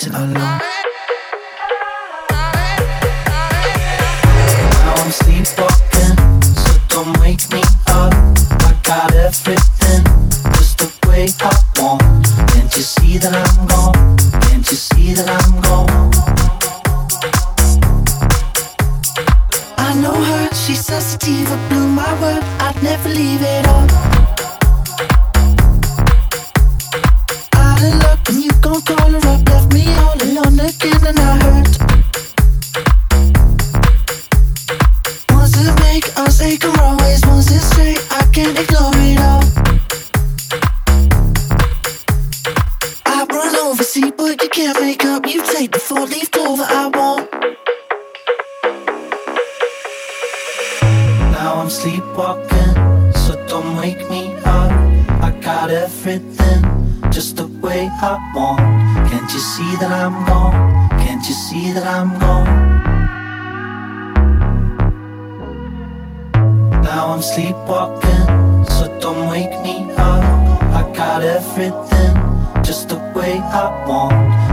to the I'm sleepwalking, so don't wake me up. I got everything just the way I want. Can't you see that I'm gone? Can't you see that I'm gone? Now I'm sleepwalking, so don't wake me up. I got everything just the way I want.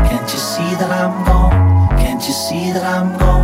Can't you see that I'm gone? Can't you see that I'm gone?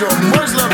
your Muslim.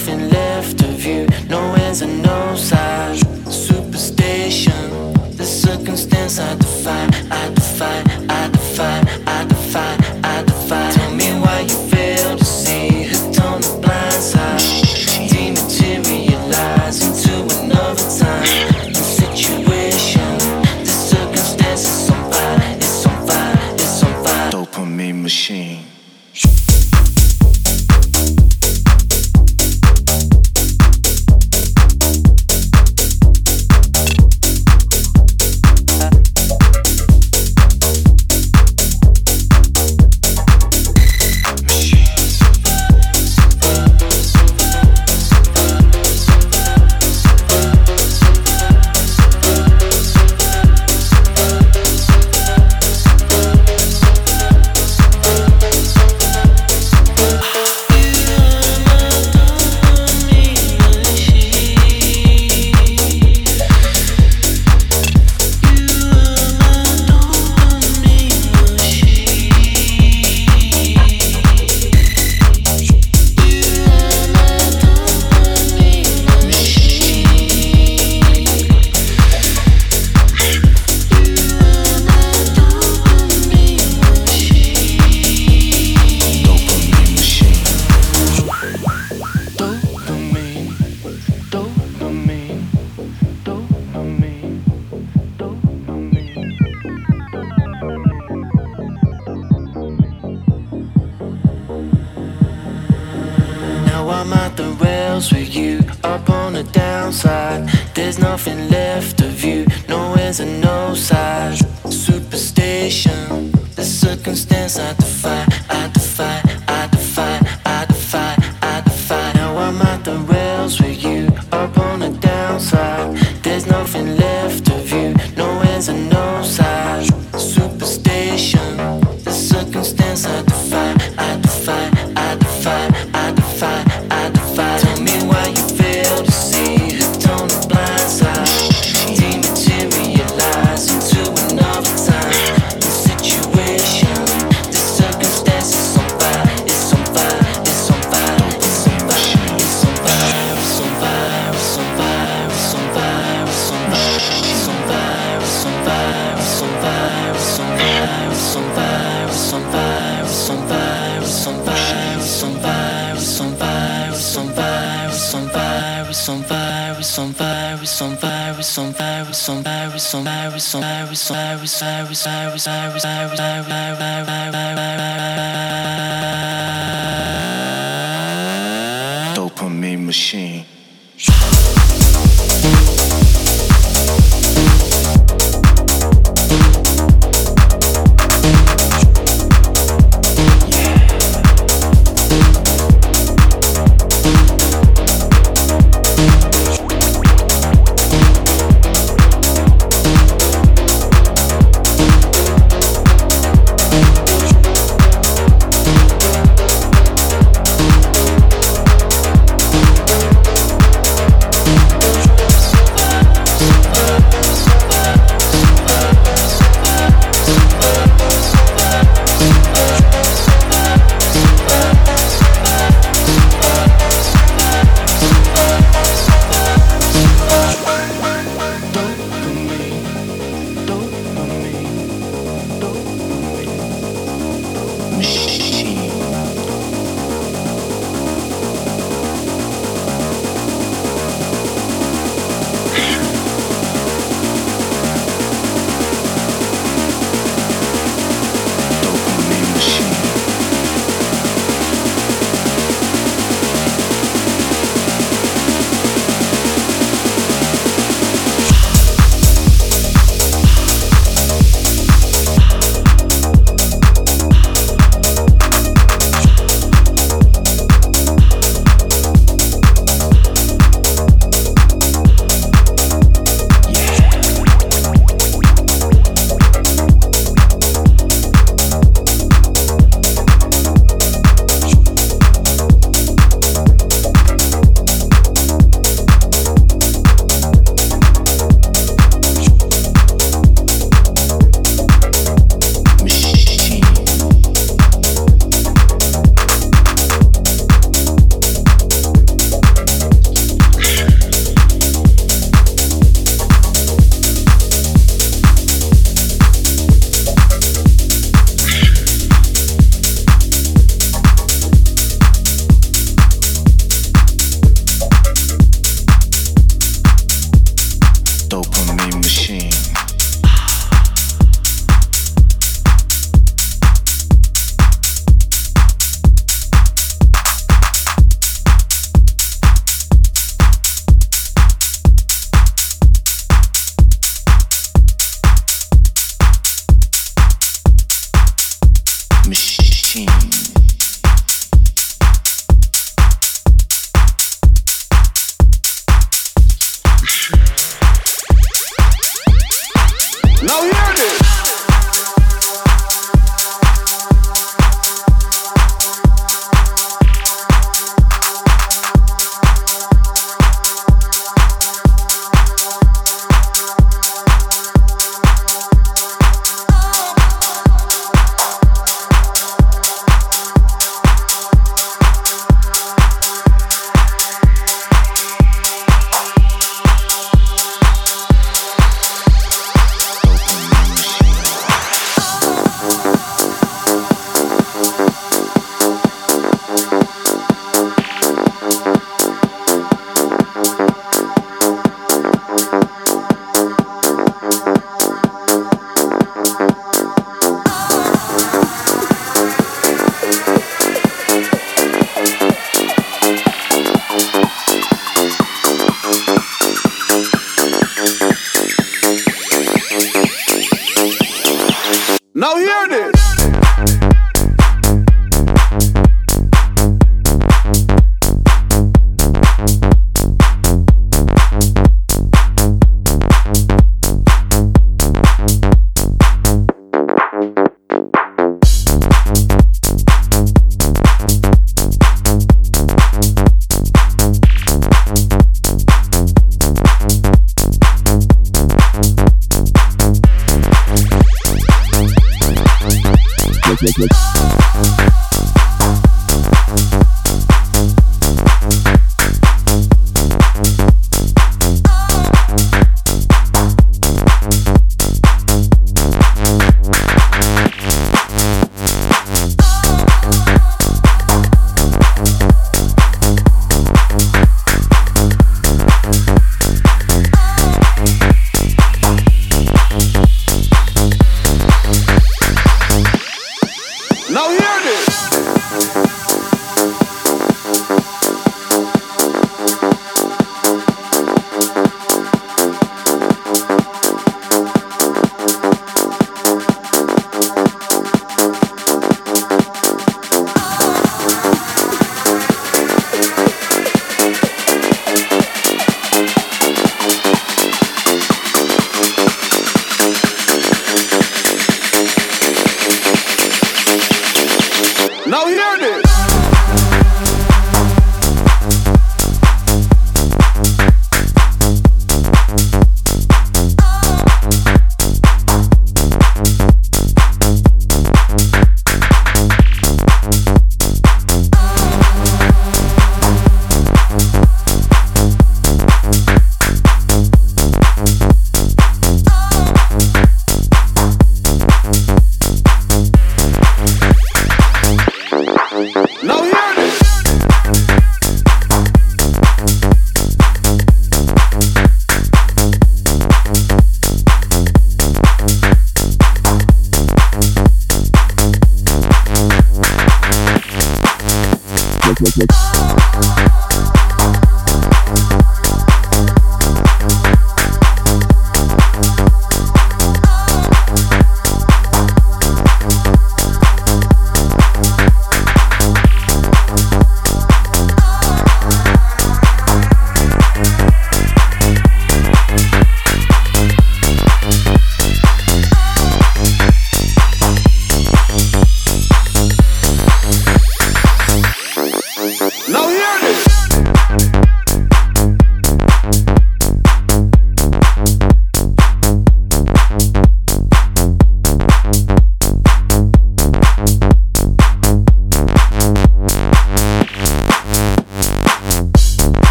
nothing left of you. No ends and no sides. Superstition, the circumstance I define. Dopamine machine.